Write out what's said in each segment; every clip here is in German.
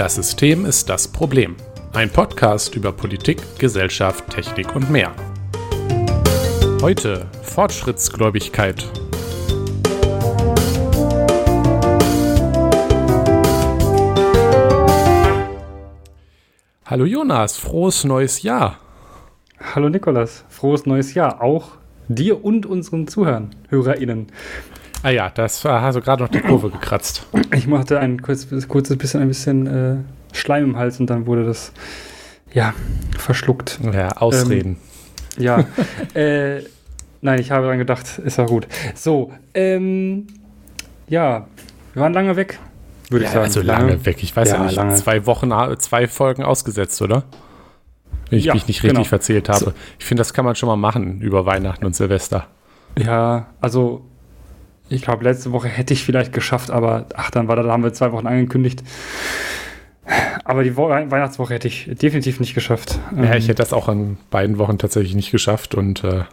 Das System ist das Problem. Ein Podcast über Politik, Gesellschaft, Technik und mehr. Heute Fortschrittsgläubigkeit. Hallo Jonas, frohes neues Jahr. Hallo Nikolas, frohes neues Jahr. Auch dir und unseren Zuhörern, HörerInnen. Ah ja, das war, hast du gerade noch die Kurve gekratzt. Ich machte ein kurzes, kurzes bisschen, ein bisschen äh, Schleim im Hals und dann wurde das, ja, verschluckt. Ja, Ausreden. Ähm, ja, äh, nein, ich habe daran gedacht, ist ja gut. So, ähm, ja, wir waren lange weg, würde ja, ich sagen. Also lange, lange, weg, ich weiß ja, ja nicht, lange. zwei Wochen, zwei Folgen ausgesetzt, oder? Wenn ich ja, mich nicht richtig genau. verzählt habe. So. Ich finde, das kann man schon mal machen über Weihnachten und Silvester. Ja, also ich glaube, letzte Woche hätte ich vielleicht geschafft, aber ach, dann war da, da haben wir zwei Wochen angekündigt. Aber die Wo Weihnachtswoche hätte ich definitiv nicht geschafft. Ja, ich ähm, hätte das auch an beiden Wochen tatsächlich nicht geschafft und äh,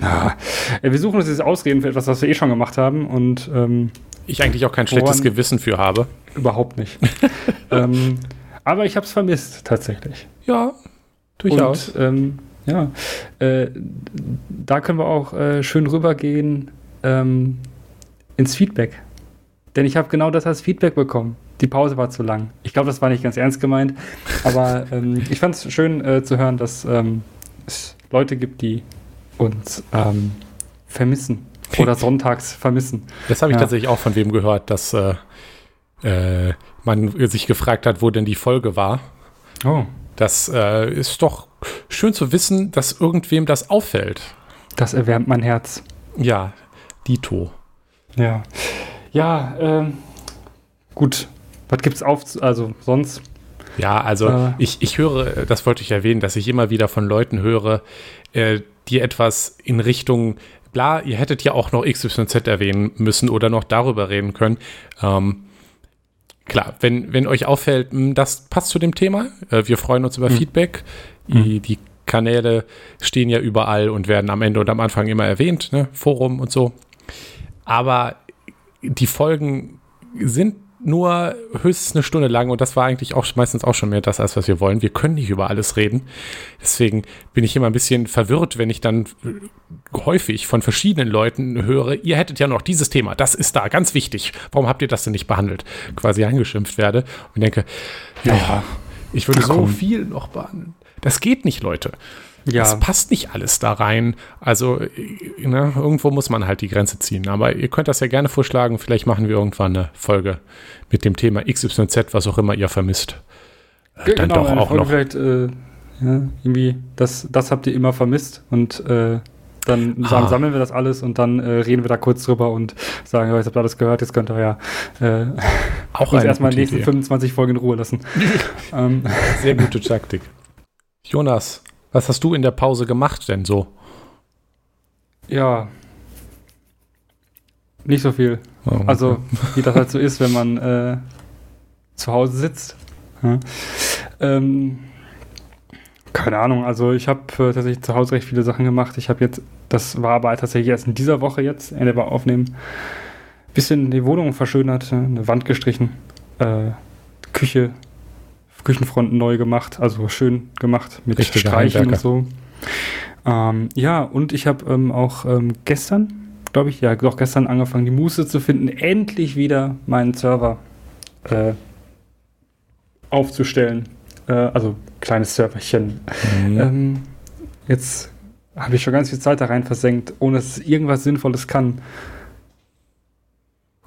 ja. wir suchen uns jetzt Ausreden für etwas, was wir eh schon gemacht haben und ähm, ich eigentlich auch kein schlechtes Gewissen für habe. Überhaupt nicht. ähm, aber ich habe es vermisst, tatsächlich. Ja, durchaus. Und, ähm, ja, äh, da können wir auch äh, schön rübergehen ähm, ins Feedback. Denn ich habe genau das als Feedback bekommen. Die Pause war zu lang. Ich glaube, das war nicht ganz ernst gemeint, aber ähm, ich fand es schön äh, zu hören, dass ähm, es Leute gibt, die uns ähm, vermissen oder sonntags vermissen. Das habe ich ja. tatsächlich auch von wem gehört, dass äh, äh, man sich gefragt hat, wo denn die Folge war. Oh. Das äh, ist doch schön zu wissen, dass irgendwem das auffällt. Das erwärmt mein Herz. Ja, Dito. Ja. Ja, ähm, gut. Was gibt's auf, also sonst? Ja, also äh, ich, ich höre, das wollte ich erwähnen, dass ich immer wieder von Leuten höre, äh, die etwas in Richtung, bla, ihr hättet ja auch noch XYZ erwähnen müssen oder noch darüber reden können. Ähm, klar, wenn, wenn euch auffällt, hm, das passt zu dem Thema, äh, wir freuen uns über mhm. Feedback. Die, die Kanäle stehen ja überall und werden am Ende und am Anfang immer erwähnt, ne? Forum und so. Aber die Folgen sind nur höchstens eine Stunde lang und das war eigentlich auch meistens auch schon mehr das, als was wir wollen. Wir können nicht über alles reden. Deswegen bin ich immer ein bisschen verwirrt, wenn ich dann häufig von verschiedenen Leuten höre, ihr hättet ja noch dieses Thema, das ist da ganz wichtig. Warum habt ihr das denn nicht behandelt? Quasi angeschimpft werde und denke, ja, ja ich würde so viel noch behandeln. Das geht nicht, Leute. Ja. Es passt nicht alles da rein. Also, ne, irgendwo muss man halt die Grenze ziehen. Aber ihr könnt das ja gerne vorschlagen. Vielleicht machen wir irgendwann eine Folge mit dem Thema XYZ, was auch immer ihr vermisst. Äh, Dann genau, doch auch Folge noch. Vielleicht, äh, ja, irgendwie, das, das habt ihr immer vermisst. Und äh, dann ah. sammeln wir das alles und dann äh, reden wir da kurz drüber und sagen, ja, jetzt habt ihr alles gehört, jetzt könnt ihr ja äh, auch uns erstmal die nächsten Idee. 25 Folgen in Ruhe lassen. ähm. Sehr gute Taktik. Jonas, was hast du in der Pause gemacht denn so? Ja. Nicht so viel. Oh, okay. Also, wie das halt so ist, wenn man äh, zu Hause sitzt. Ja. Ähm, keine Ahnung, also ich habe äh, tatsächlich zu Hause recht viele Sachen gemacht. Ich habe jetzt, das war aber tatsächlich erst in dieser Woche jetzt, Ende war aufnehmen, bisschen die Wohnung verschönert, eine Wand gestrichen, äh, Küche Küchenfronten neu gemacht, also schön gemacht mit Richtige Streichen und so. Ähm, ja, und ich habe ähm, auch ähm, gestern, glaube ich, ja, doch gestern angefangen, die Muße zu finden, endlich wieder meinen Server äh, aufzustellen. Äh, also kleines Serverchen. Mhm. Ähm, jetzt habe ich schon ganz viel Zeit da rein versenkt, ohne dass es irgendwas Sinnvolles kann.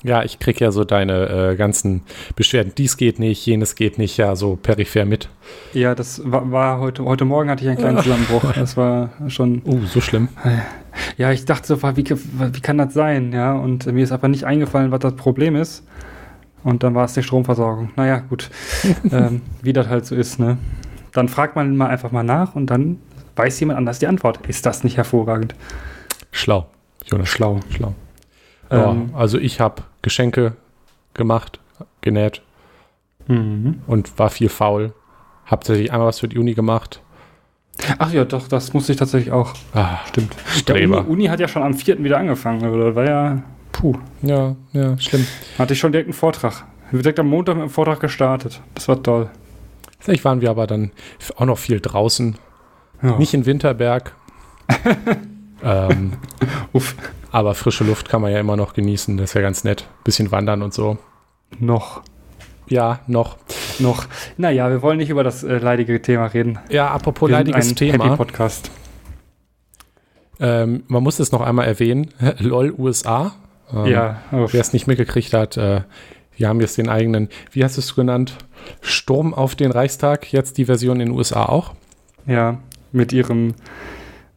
Ja, ich kriege ja so deine äh, ganzen Beschwerden. Dies geht nicht, jenes geht nicht, ja, so peripher mit. Ja, das war, war heute, heute Morgen hatte ich einen kleinen Zusammenbruch. Das war schon. Oh, uh, so schlimm. Ja, ich dachte so, wie, wie kann das sein? Ja, und mir ist aber nicht eingefallen, was das Problem ist. Und dann war es die Stromversorgung. Naja, gut. ähm, wie das halt so ist, ne? Dann fragt man mal einfach mal nach und dann weiß jemand anders die Antwort. Ist das nicht hervorragend? Schlau. Jonas, schlau, schlau. Ja, ähm, also ich habe Geschenke gemacht, genäht mhm. und war viel faul. Hab tatsächlich einmal was für die Uni gemacht. Ach ja, doch, das musste ich tatsächlich auch. Ah, stimmt. Der Uni, Uni, hat ja schon am 4. wieder angefangen. Das war ja, puh. Ja, ja, schlimm. Hatte ich schon direkt einen Vortrag. Wir direkt am Montag mit dem Vortrag gestartet. Das war toll. Vielleicht waren wir aber dann auch noch viel draußen. Ja. Nicht in Winterberg. ähm, aber frische Luft kann man ja immer noch genießen. Das ist ja ganz nett. Bisschen wandern und so. Noch. Ja, noch. Noch. Naja, wir wollen nicht über das äh, leidige Thema reden. Ja, apropos wir leidiges ein Thema. Happy Podcast. Ähm, man muss es noch einmal erwähnen. LOL USA. Ähm, ja. Wer es nicht mitgekriegt hat, äh, wir haben jetzt den eigenen, wie hast du es genannt? Sturm auf den Reichstag. Jetzt die Version in den USA auch. Ja, mit ihrem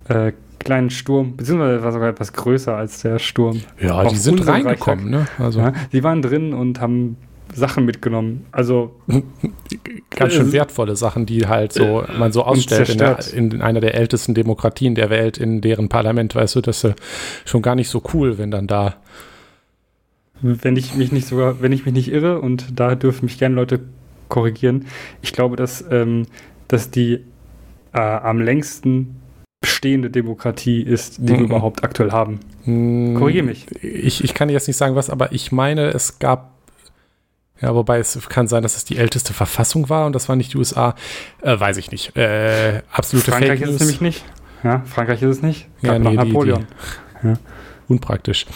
äh, kleinen Sturm, beziehungsweise war sogar etwas größer als der Sturm. Ja, die sind reingekommen, ne? Also. Ja, sie waren drin und haben Sachen mitgenommen. Also ganz schön wertvolle Sachen, die halt so man so ausstellt in, der, in, einer der ältesten Demokratien der Welt, in deren Parlament, weißt du, das ist schon gar nicht so cool, wenn dann da wenn ich mich nicht sogar, wenn ich mich nicht irre und da dürfen mich gerne Leute korrigieren, ich glaube, dass, ähm, dass die äh, am längsten bestehende Demokratie ist, die mhm. wir überhaupt aktuell haben. Mhm. Korrigiere mich. Ich, ich kann jetzt nicht sagen, was, aber ich meine, es gab ja, wobei es kann sein, dass es die älteste Verfassung war und das war nicht die USA. Äh, weiß ich nicht. Äh, absolute Frankreich Fake ist es nämlich nicht. Ja, Frankreich ist es nicht. Gab ja, nee, Napoleon. Die, die. Ja. Unpraktisch.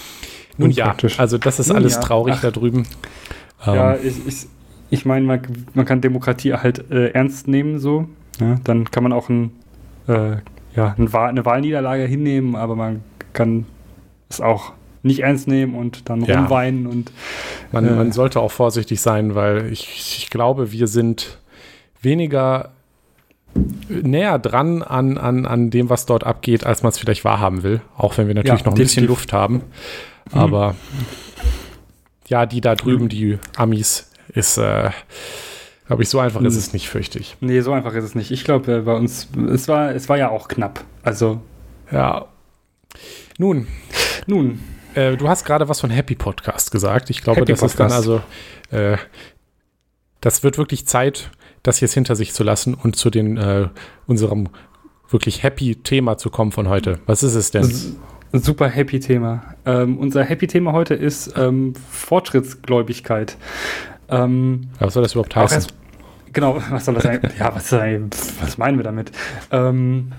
Nun Unpraktisch. ja, also das ist Nun alles ja. traurig Ach. da drüben. Ja, ähm. ich, ich, ich meine, man, man, kann Demokratie halt äh, ernst nehmen so. Ja, dann kann man auch ein, äh, ja, eine Wahlniederlage hinnehmen, aber man kann es auch nicht ernst nehmen und dann ja. rumweinen und man, äh, man, sollte auch vorsichtig sein, weil ich, ich glaube, wir sind weniger näher dran an, an, an dem, was dort abgeht, als man es vielleicht wahrhaben will. Auch wenn wir natürlich ja, noch ein bisschen Luft haben. Mhm. Aber ja, die da drüben, die Amis, ist, äh, glaube ich, so einfach ist mhm. es nicht, fürchte ich. Nee, so einfach ist es nicht. Ich glaube, äh, bei uns, es war, es war ja auch knapp. Also. Ja. Nun. Nun. Äh, du hast gerade was von Happy Podcast gesagt. Ich glaube, Happy das Podcast. ist dann also, äh, das wird wirklich Zeit, das jetzt hinter sich zu lassen und zu den, äh, unserem wirklich happy Thema zu kommen von heute. Was ist es denn? Super happy Thema. Ähm, unser happy Thema heute ist ähm, Fortschrittsgläubigkeit. Ähm, was soll das überhaupt heißen? Erst, genau, was soll das sein? ja, was, was meinen wir damit? Ähm,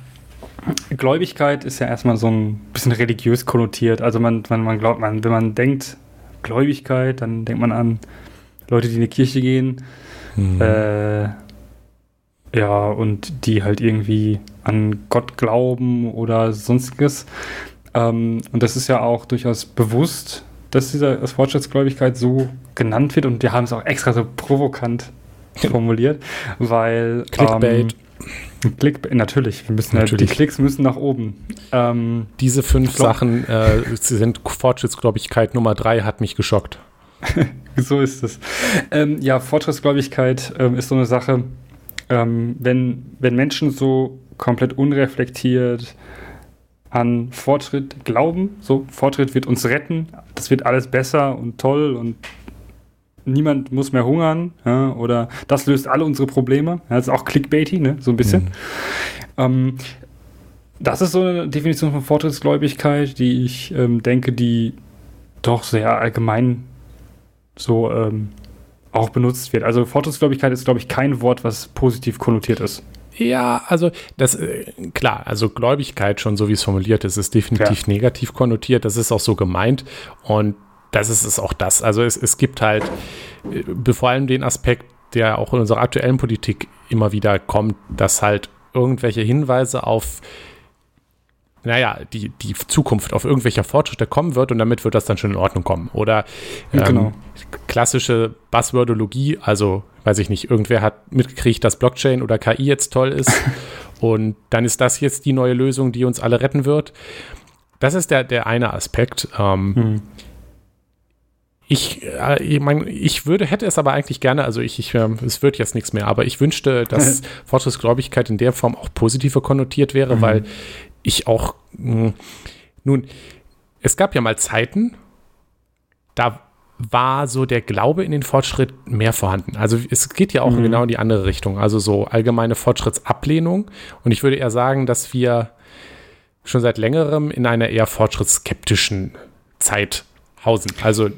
Gläubigkeit ist ja erstmal so ein bisschen religiös konnotiert. Also man, man, man glaubt, man, wenn man denkt Gläubigkeit, dann denkt man an Leute, die in die Kirche gehen. Mhm. Äh, ja, und die halt irgendwie an Gott glauben oder sonstiges. Ähm, und das ist ja auch durchaus bewusst, dass diese Fortschrittsgläubigkeit so genannt wird und wir haben es auch extra so provokant formuliert, weil Clickbait. Ähm, Click, natürlich, wir müssen natürlich. die Klicks müssen nach oben. Ähm, Diese fünf glaub, Sachen äh, sind Fortschrittsgläubigkeit Nummer drei, hat mich geschockt. so ist es. Ähm, ja, Fortschrittsgläubigkeit ähm, ist so eine Sache, ähm, wenn, wenn Menschen so komplett unreflektiert an Fortschritt glauben, so Fortschritt wird uns retten, das wird alles besser und toll und niemand muss mehr hungern ja, oder das löst alle unsere Probleme. Ja, das ist auch clickbaity, ne, so ein bisschen. Mhm. Ähm, das ist so eine Definition von Fortschrittsgläubigkeit, die ich ähm, denke, die doch sehr allgemein so ähm, auch benutzt wird. Also Fortschrittsgläubigkeit ist, glaube ich, kein Wort, was positiv konnotiert ist. Ja, also das äh, klar, also Gläubigkeit schon so wie es formuliert ist, ist definitiv ja. negativ konnotiert. Das ist auch so gemeint und das ist es auch das. Also es, es gibt halt äh, vor allem den Aspekt, der auch in unserer aktuellen Politik immer wieder kommt, dass halt irgendwelche Hinweise auf naja, die, die Zukunft auf irgendwelcher Fortschritte kommen wird und damit wird das dann schon in Ordnung kommen. Oder ähm, genau. klassische Buzzwordologie, also weiß ich nicht, irgendwer hat mitgekriegt, dass Blockchain oder KI jetzt toll ist und dann ist das jetzt die neue Lösung, die uns alle retten wird. Das ist der, der eine Aspekt. Ähm, hm. Ich, äh, ich, mein, ich würde, hätte es aber eigentlich gerne, also ich, ich äh, es wird jetzt nichts mehr, aber ich wünschte, dass Fortschrittsgläubigkeit in der Form auch positiver konnotiert wäre, mhm. weil ich auch, mh, hm, nun, es gab ja mal Zeiten, da war so der Glaube in den Fortschritt mehr vorhanden. Also es geht ja auch mhm. genau in die andere Richtung, also so allgemeine Fortschrittsablehnung. Und ich würde eher sagen, dass wir schon seit längerem in einer eher fortschrittsskeptischen Zeit hausen. Also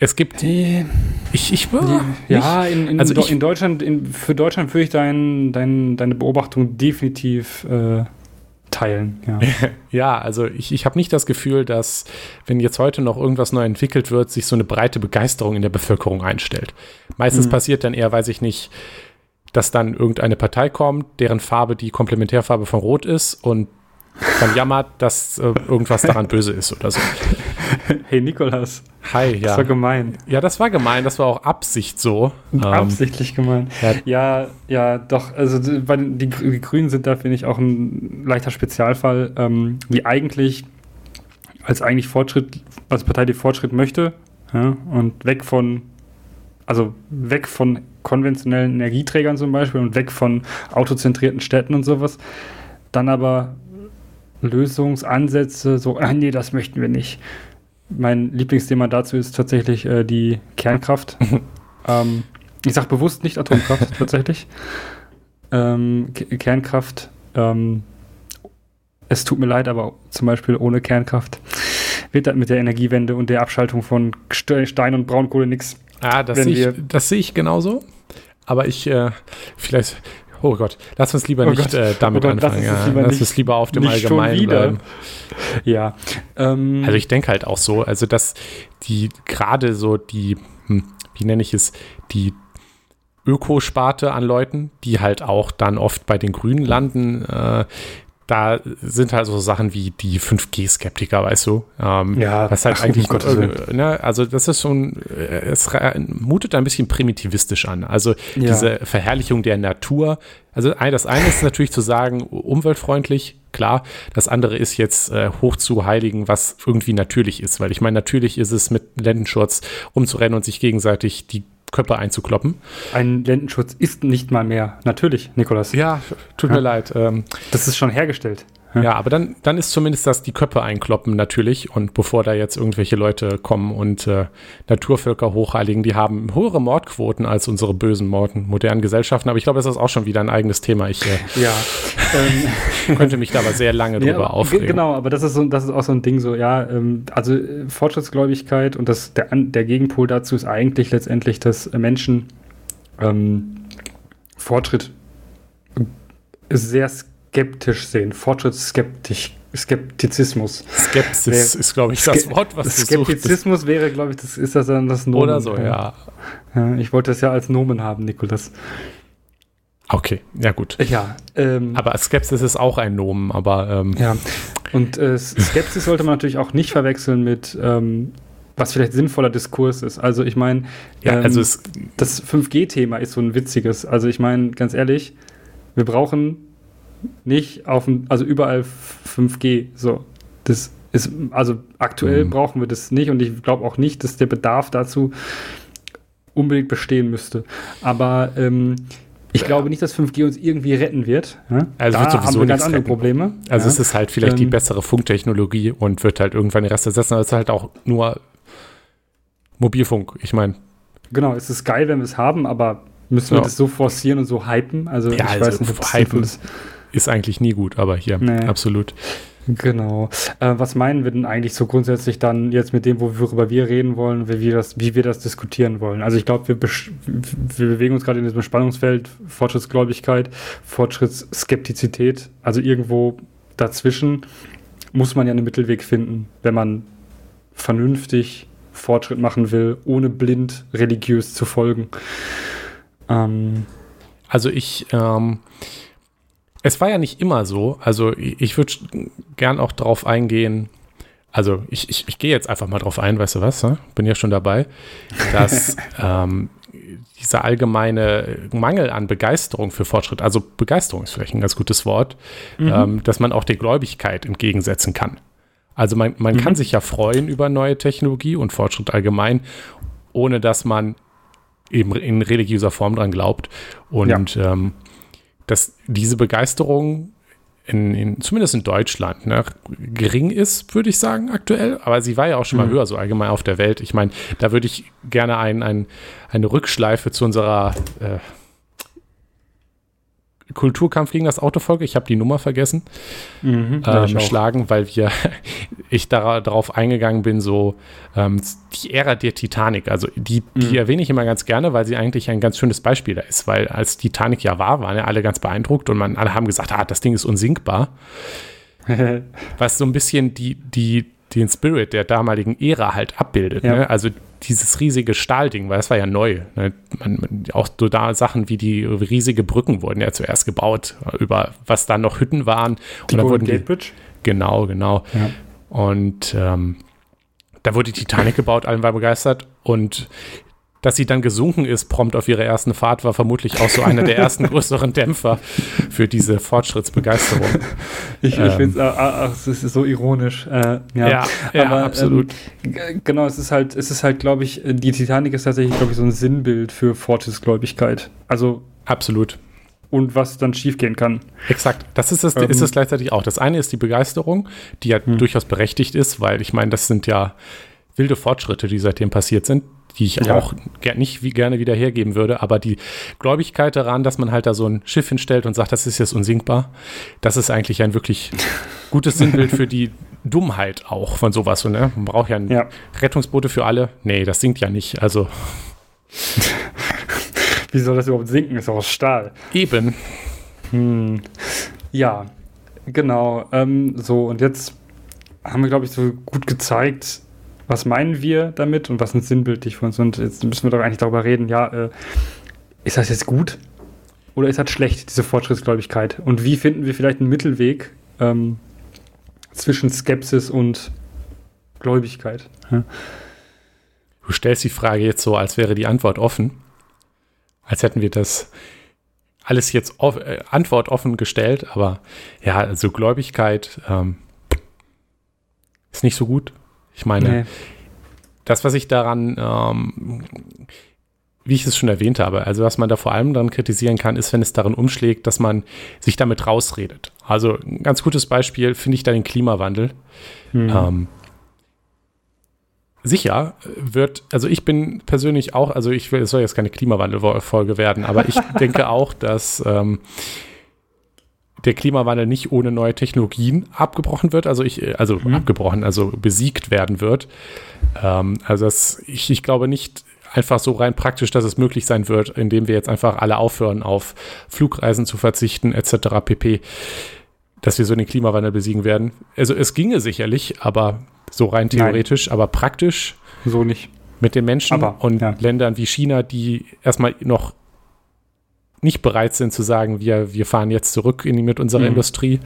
es gibt. Die, ich, ich die, Ja, in, in, also ich, in Deutschland, in, für Deutschland würde ich dein, dein, deine Beobachtung definitiv äh, teilen. Ja, ja also ich, ich habe nicht das Gefühl, dass, wenn jetzt heute noch irgendwas neu entwickelt wird, sich so eine breite Begeisterung in der Bevölkerung einstellt. Meistens mhm. passiert dann eher, weiß ich nicht, dass dann irgendeine Partei kommt, deren Farbe die Komplementärfarbe von Rot ist und dann jammert, dass äh, irgendwas daran böse ist oder so. Hey Nikolas. Hi, ja. Das war gemein. Ja, das war gemein, das war auch Absicht so. Ähm, Absichtlich gemein. Ja. ja, ja, doch. Also die, die Grünen sind da, finde ich, auch ein leichter Spezialfall, ähm, die eigentlich als eigentlich Fortschritt, als Partei, die Fortschritt möchte ja, und weg von, also weg von konventionellen Energieträgern zum Beispiel und weg von autozentrierten Städten und sowas, dann aber Lösungsansätze, so, ah, nee, das möchten wir nicht. Mein Lieblingsthema dazu ist tatsächlich äh, die Kernkraft. ähm, ich sage bewusst nicht Atomkraft tatsächlich. Ähm, Kernkraft, ähm, es tut mir leid, aber zum Beispiel ohne Kernkraft wird das mit der Energiewende und der Abschaltung von Stein und Braunkohle nichts. Ah, das sehe ich, seh ich genauso. Aber ich, äh, vielleicht, Oh Gott, lass uns lieber oh nicht äh, damit oh Gott, anfangen. Lass, ja. lass uns lieber auf dem Allgemeinen bleiben. Ja. Ähm, also ich denke halt auch so, also dass die gerade so die, hm, wie nenne ich es, die Ökosparte an Leuten, die halt auch dann oft bei den Grünen landen, äh, da sind halt so Sachen wie die 5G-Skeptiker, weißt du? Ähm, ja, was halt eigentlich, äh, ne, also das ist schon, äh, es mutet ein bisschen primitivistisch an. Also ja. diese Verherrlichung der Natur. Also das eine ist natürlich zu sagen, umweltfreundlich, klar. Das andere ist jetzt äh, hoch zu heiligen, was irgendwie natürlich ist. Weil ich meine, natürlich ist es mit Lendenschurz rumzurennen und sich gegenseitig die Köpfe einzukloppen. Ein Lendenschutz ist nicht mal mehr natürlich, Nikolas. Ja, tut ja. mir leid. Ähm, das ist schon hergestellt. Ja, aber dann, dann ist zumindest das die Köpfe einkloppen natürlich. Und bevor da jetzt irgendwelche Leute kommen und äh, Naturvölker hochheiligen, die haben höhere Mordquoten als unsere bösen Morden, modernen Gesellschaften. Aber ich glaube, das ist auch schon wieder ein eigenes Thema. Ich äh, ja, ähm, könnte mich da aber sehr lange drüber ja, aufregen. Genau, aber das ist, so, das ist auch so ein Ding so, ja, ähm, also äh, Fortschrittsgläubigkeit und das, der, der Gegenpol dazu ist eigentlich letztendlich, dass Menschen ähm, Fortschritt sehr skeptisch sehen, fortschrittsskeptisch. Skeptizismus. Skepsis ist, glaube ich, das Wort, was du Skeptizismus sucht. wäre, glaube ich, das ist das dann das Nomen. Oder so, ja. ja. Ich wollte das ja als Nomen haben, Nikolas. Okay, ja gut. Ja. Ähm, aber Skepsis ist auch ein Nomen, aber. Ähm, ja. Und äh, Skepsis sollte man natürlich auch nicht verwechseln mit. Ähm, was vielleicht sinnvoller Diskurs ist. Also ich meine, ja, also ähm, das 5G-Thema ist so ein witziges. Also ich meine, ganz ehrlich, wir brauchen nicht auf dem, also überall 5G. So, das ist, also aktuell mhm. brauchen wir das nicht und ich glaube auch nicht, dass der Bedarf dazu unbedingt bestehen müsste. Aber ähm, ich glaube nicht, dass 5G uns irgendwie retten wird. Ja? Also da wird sowieso haben wir ganz andere retten. Probleme. Also ja? es ist halt vielleicht ähm, die bessere Funktechnologie und wird halt irgendwann den Rest ersetzen, aber es ist halt auch nur Mobilfunk. Ich meine. Genau, es ist geil, wenn wir es haben, aber müssen wir ja. das so forcieren und so hypen? Also ja, ich also weiß nicht, ob hypen ist ist eigentlich nie gut, aber hier, nee. absolut. Genau. Äh, was meinen wir denn eigentlich so grundsätzlich dann jetzt mit dem, worüber wir reden wollen, wie wir das, wie wir das diskutieren wollen? Also ich glaube, wir, wir bewegen uns gerade in diesem Spannungsfeld Fortschrittsgläubigkeit, Fortschrittsskeptizität. Also irgendwo dazwischen muss man ja einen Mittelweg finden, wenn man vernünftig Fortschritt machen will, ohne blind religiös zu folgen. Ähm, also ich ähm, es war ja nicht immer so. Also ich würde gern auch darauf eingehen. Also ich, ich, ich gehe jetzt einfach mal drauf ein, weißt du was? Ne? Bin ja schon dabei, dass ähm, dieser allgemeine Mangel an Begeisterung für Fortschritt, also Begeisterung ist vielleicht ein ganz gutes Wort, mhm. ähm, dass man auch der Gläubigkeit entgegensetzen kann. Also man, man mhm. kann sich ja freuen über neue Technologie und Fortschritt allgemein, ohne dass man eben in religiöser Form dran glaubt. Und ja. ähm, dass diese Begeisterung in, in, zumindest in Deutschland ne, gering ist, würde ich sagen, aktuell. Aber sie war ja auch schon mal mhm. höher, so allgemein auf der Welt. Ich meine, da würde ich gerne ein, ein, eine Rückschleife zu unserer äh, Kulturkampf gegen das Autovolk, ich habe die Nummer vergessen, mhm, ähm, schlagen, weil wir, ich da, darauf eingegangen bin, so ähm, die Ära der Titanic, also die, die mhm. erwähne ich immer ganz gerne, weil sie eigentlich ein ganz schönes Beispiel da ist, weil als Titanic ja war, waren ja alle ganz beeindruckt und man, alle haben gesagt, ah, das Ding ist unsinkbar. was so ein bisschen die, die, den Spirit der damaligen Ära halt abbildet. Ja. Ne? Also dieses riesige Stahlding, weil es war ja neu. Ne? Man, man, auch so da Sachen wie die riesige Brücken wurden ja zuerst gebaut, über was dann noch Hütten waren. Die und wurden Gate Bridge? Genau, genau. Ja. Und ähm, da wurde die Titanic gebaut, allen war begeistert. Und dass sie dann gesunken ist, prompt auf ihrer ersten Fahrt, war vermutlich auch so einer der ersten größeren Dämpfer für diese Fortschrittsbegeisterung. Ich, ähm, ich finde es es ist so ironisch. Äh, ja, ja, ja Aber, absolut. Ähm, genau, es ist halt, es ist halt, glaube ich, die Titanic ist tatsächlich, glaube ich, so ein Sinnbild für Fortschrittsgläubigkeit. Also absolut. Und was dann schiefgehen kann. Exakt. Das ist es, ähm, ist es gleichzeitig auch. Das eine ist die Begeisterung, die ja hm. durchaus berechtigt ist, weil ich meine, das sind ja wilde Fortschritte, die seitdem passiert sind die ich ja. auch nicht wie gerne wieder hergeben würde. Aber die Gläubigkeit daran, dass man halt da so ein Schiff hinstellt und sagt, das ist jetzt unsinkbar, das ist eigentlich ein wirklich gutes Sinnbild für die Dummheit auch von sowas. ne? Man braucht ja, ein ja. Rettungsboote für alle. Nee, das sinkt ja nicht. Also. wie soll das überhaupt sinken? Ist doch aus Stahl. Eben. Hm. Ja, genau. Ähm, so, und jetzt haben wir, glaube ich, so gut gezeigt, was meinen wir damit und was ist sinnbildlich für uns? Und jetzt müssen wir doch eigentlich darüber reden, ja, äh, ist das jetzt gut oder ist das schlecht, diese Fortschrittsgläubigkeit? Und wie finden wir vielleicht einen Mittelweg ähm, zwischen Skepsis und Gläubigkeit? Ja? Du stellst die Frage jetzt so, als wäre die Antwort offen, als hätten wir das alles jetzt auf, äh, Antwort offen gestellt, aber ja, also Gläubigkeit ähm, ist nicht so gut. Ich meine, nee. das, was ich daran, ähm, wie ich es schon erwähnt habe, also was man da vor allem daran kritisieren kann, ist, wenn es darin umschlägt, dass man sich damit rausredet. Also ein ganz gutes Beispiel finde ich da den Klimawandel. Mhm. Ähm, sicher wird, also ich bin persönlich auch, also ich will, es soll jetzt keine Klimawandelfolge werden, aber ich denke auch, dass ähm, der Klimawandel nicht ohne neue Technologien abgebrochen wird, also ich, äh, also mhm. abgebrochen, also besiegt werden wird. Ähm, also das, ich, ich glaube nicht einfach so rein praktisch, dass es möglich sein wird, indem wir jetzt einfach alle aufhören, auf Flugreisen zu verzichten, etc. pp., dass wir so den Klimawandel besiegen werden. Also es ginge sicherlich, aber so rein theoretisch, Nein. aber praktisch. So nicht. Mit den Menschen aber, und ja. Ländern wie China, die erstmal noch nicht bereit sind zu sagen, wir, wir fahren jetzt zurück in, mit unserer mhm. Industrie,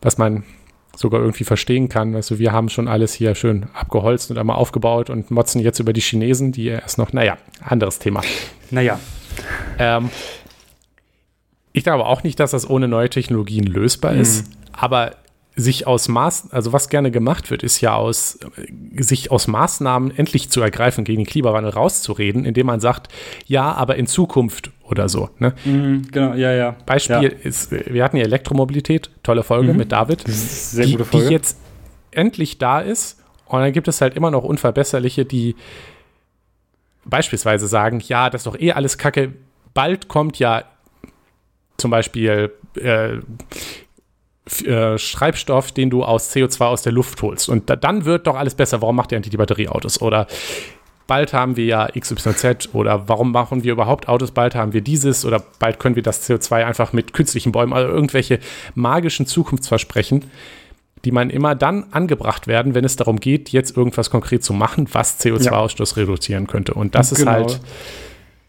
was man sogar irgendwie verstehen kann. Also wir haben schon alles hier schön abgeholzt und einmal aufgebaut und motzen jetzt über die Chinesen, die erst noch, naja, anderes Thema. Naja. Ähm, ich glaube auch nicht, dass das ohne neue Technologien lösbar mhm. ist, aber sich aus Maß, also was gerne gemacht wird, ist ja aus, sich aus Maßnahmen endlich zu ergreifen, gegen den Klimawandel rauszureden, indem man sagt, ja, aber in Zukunft oder so. Ne? Mhm, genau, ja, ja. Beispiel ja. ist, wir hatten ja Elektromobilität, tolle Folge mhm. mit David. Sehr die, gute Folge. Die jetzt endlich da ist und dann gibt es halt immer noch Unverbesserliche, die beispielsweise sagen, ja, das ist doch eh alles Kacke, bald kommt ja zum Beispiel äh, äh, Schreibstoff, den du aus CO2 aus der Luft holst. Und da, dann wird doch alles besser. Warum macht ihr eigentlich die Batterieautos? Oder bald haben wir ja XYZ oder warum machen wir überhaupt Autos? Bald haben wir dieses oder bald können wir das CO2 einfach mit künstlichen Bäumen, also irgendwelche magischen Zukunftsversprechen, die man immer dann angebracht werden, wenn es darum geht, jetzt irgendwas konkret zu machen, was CO2-Ausstoß ja. reduzieren könnte. Und das genau. ist halt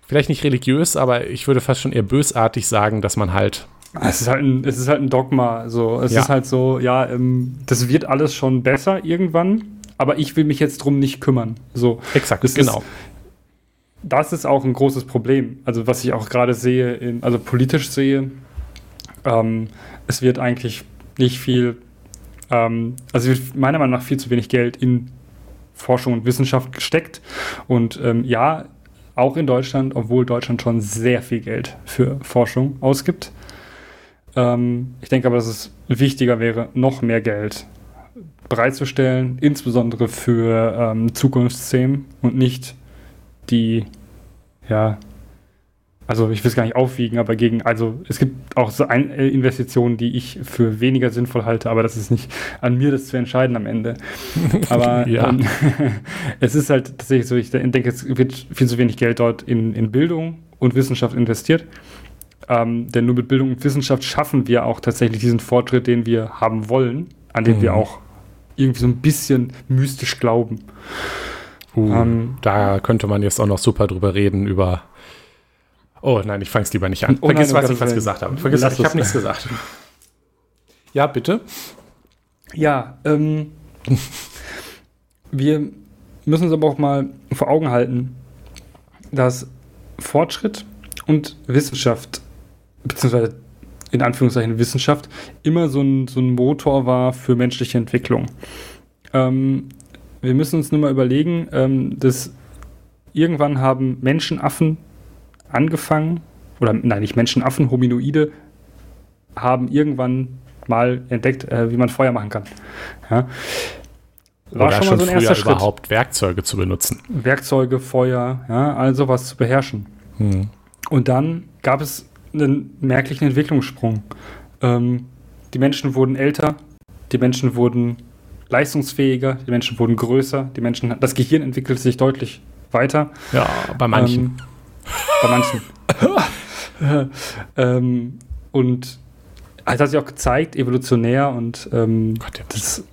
vielleicht nicht religiös, aber ich würde fast schon eher bösartig sagen, dass man halt es ist halt ein, es ist halt ein Dogma. So. Es ja. ist halt so, ja, ähm, das wird alles schon besser irgendwann, aber ich will mich jetzt drum nicht kümmern. So. Exakt, das genau. Ist, das ist auch ein großes Problem. Also, was ich auch gerade sehe, in, also politisch sehe, ähm, es wird eigentlich nicht viel, ähm, also meiner Meinung nach viel zu wenig Geld in Forschung und Wissenschaft gesteckt. Und ähm, ja, auch in Deutschland, obwohl Deutschland schon sehr viel Geld für Forschung ausgibt, ähm, ich denke aber, dass es wichtiger wäre, noch mehr Geld bereitzustellen, insbesondere für ähm, Zukunftsthemen und nicht die, ja, also ich will es gar nicht aufwiegen, aber gegen, also es gibt auch so ein, äh, Investitionen, die ich für weniger sinnvoll halte, aber das ist nicht an mir, das zu entscheiden am Ende. Aber ja. ähm, es ist halt tatsächlich so, ich denke, es wird viel zu wenig Geld dort in, in Bildung und Wissenschaft investiert. Ähm, denn nur mit Bildung und Wissenschaft schaffen wir auch tatsächlich diesen Fortschritt, den wir haben wollen, an den mhm. wir auch irgendwie so ein bisschen mystisch glauben. Uh, ähm, da könnte man jetzt auch noch super drüber reden, über Oh nein, ich fange es lieber nicht an. Oh, Vergiss, nein, was ich fast gesagt habe. Vergiss, Lass ich habe nichts gesagt. Ja, bitte. Ja, ähm, wir müssen uns aber auch mal vor Augen halten, dass Fortschritt und Wissenschaft, beziehungsweise in Anführungszeichen Wissenschaft, immer so ein, so ein Motor war für menschliche Entwicklung. Ähm, wir müssen uns nur mal überlegen, ähm, dass irgendwann haben Menschenaffen angefangen, oder nein, nicht Menschenaffen, Hominoide, haben irgendwann mal entdeckt, äh, wie man Feuer machen kann. Ja. War oder schon mal so ein erster Schritt. überhaupt Werkzeuge zu benutzen. Werkzeuge, Feuer, ja, all sowas zu beherrschen. Hm. Und dann gab es einen merklichen Entwicklungssprung. Ähm, die Menschen wurden älter, die Menschen wurden leistungsfähiger, die Menschen wurden größer, die Menschen, das Gehirn entwickelte sich deutlich weiter. Ja, bei manchen. Ähm, bei manchen. ähm, und also hat sich auch gezeigt, evolutionär und ähm, Gott, der das,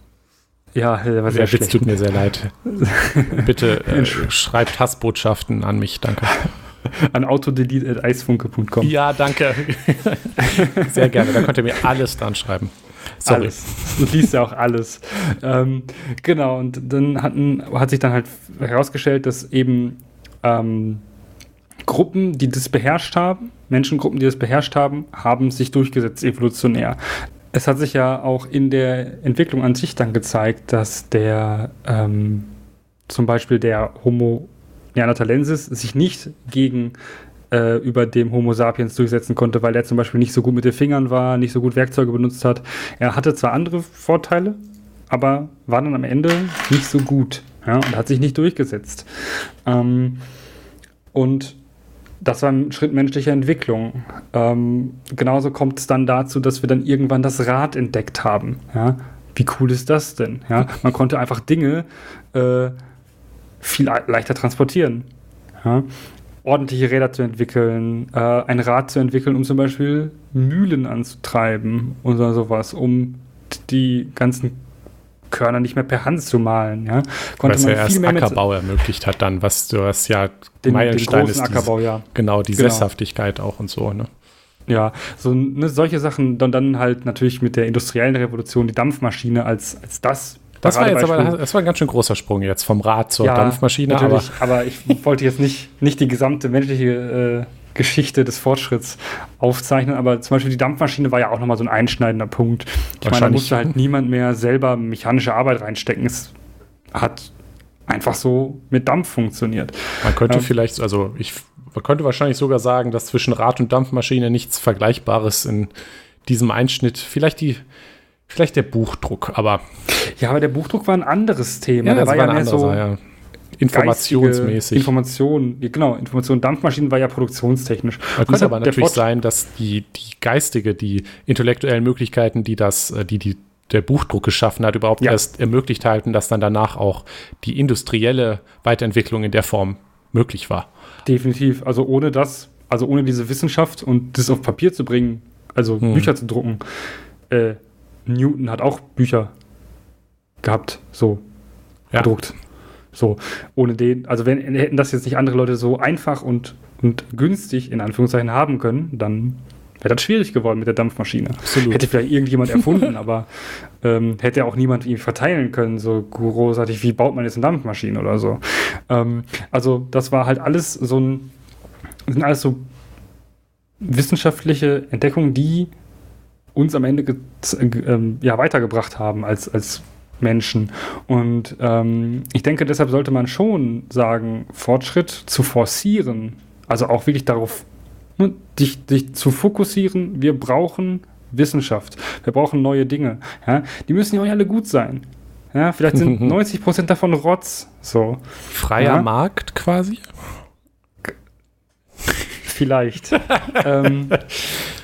ja, der war sehr der Witz tut mir sehr leid. Bitte äh, schreibt Hassbotschaften an mich, danke. An autodelete.eisfunke.com. Ja, danke. Sehr gerne. Da könnt ihr mir alles dran schreiben. Sorry. Alles. Du liest ja auch alles. ähm, genau, und dann hatten, hat sich dann halt herausgestellt, dass eben ähm, Gruppen, die das beherrscht haben, Menschengruppen, die das beherrscht haben, haben sich durchgesetzt evolutionär. Es hat sich ja auch in der Entwicklung an sich dann gezeigt, dass der ähm, zum Beispiel der Homo neanderthalensis sich nicht gegen äh, über dem Homo sapiens durchsetzen konnte, weil er zum Beispiel nicht so gut mit den Fingern war, nicht so gut Werkzeuge benutzt hat. Er hatte zwar andere Vorteile, aber war dann am Ende nicht so gut ja, und hat sich nicht durchgesetzt. Ähm, und das war ein Schritt menschlicher Entwicklung. Ähm, genauso kommt es dann dazu, dass wir dann irgendwann das Rad entdeckt haben. Ja? Wie cool ist das denn? Ja? Man konnte einfach Dinge äh, viel leichter transportieren. Ja? Ordentliche Räder zu entwickeln, äh, ein Rad zu entwickeln, um zum Beispiel Mühlen anzutreiben oder sowas, um die ganzen Körner nicht mehr per Hand zu malen. Ja? Konnte was man ja erst Ackerbau ermöglicht hat dann, was du hast ja den, Meilenstein den ist. Ackerbau, ja. Genau, die genau. Sesshaftigkeit auch und so. Ne? Ja, so ne, solche Sachen, dann, dann halt natürlich mit der industriellen Revolution die Dampfmaschine als, als das das war jetzt aber das war ein ganz schön großer Sprung jetzt vom Rad zur ja, Dampfmaschine. Natürlich, aber, aber ich wollte jetzt nicht, nicht die gesamte menschliche äh, Geschichte des Fortschritts aufzeichnen. Aber zum Beispiel die Dampfmaschine war ja auch nochmal so ein einschneidender Punkt. Ich meine, da musste halt niemand mehr selber mechanische Arbeit reinstecken. Es hat einfach so mit Dampf funktioniert. Man könnte ähm, vielleicht, also ich man könnte wahrscheinlich sogar sagen, dass zwischen Rad- und Dampfmaschine nichts Vergleichbares in diesem Einschnitt, vielleicht die, vielleicht der Buchdruck, aber. Ja, aber der Buchdruck war ein anderes Thema. Ja, der war, war ja mehr so. Ja. Informationsmäßig. Information, genau, Information. Dampfmaschinen war ja produktionstechnisch. Man könnte aber natürlich sein, dass die, die geistige, die intellektuellen Möglichkeiten, die das, äh, die, die der Buchdruck geschaffen hat, überhaupt ja. erst ermöglicht halten, dass dann danach auch die industrielle Weiterentwicklung in der Form möglich war. Definitiv. Also ohne das, also ohne diese Wissenschaft und das auf Papier zu bringen, also hm. Bücher zu drucken. Äh, Newton hat auch Bücher gehabt, so ja. gedruckt. So, ohne den, also wenn hätten das jetzt nicht andere Leute so einfach und, und günstig in Anführungszeichen haben können, dann wäre das schwierig geworden mit der Dampfmaschine. Absolut. Hätte vielleicht irgendjemand erfunden, aber ähm, hätte auch niemand irgendwie verteilen können, so großartig, wie baut man jetzt eine Dampfmaschine oder so. Ähm, also das war halt alles so ein, sind alles so wissenschaftliche Entdeckungen, die uns am Ende äh, ja, weitergebracht haben als, als Menschen. Und ähm, ich denke, deshalb sollte man schon sagen, Fortschritt zu forcieren, also auch wirklich darauf, ne, dich, dich zu fokussieren. Wir brauchen Wissenschaft, wir brauchen neue Dinge. Ja? Die müssen ja auch alle gut sein. Ja, vielleicht sind 90 Prozent davon Rotz. So. Freier ja? Markt quasi? vielleicht. ähm,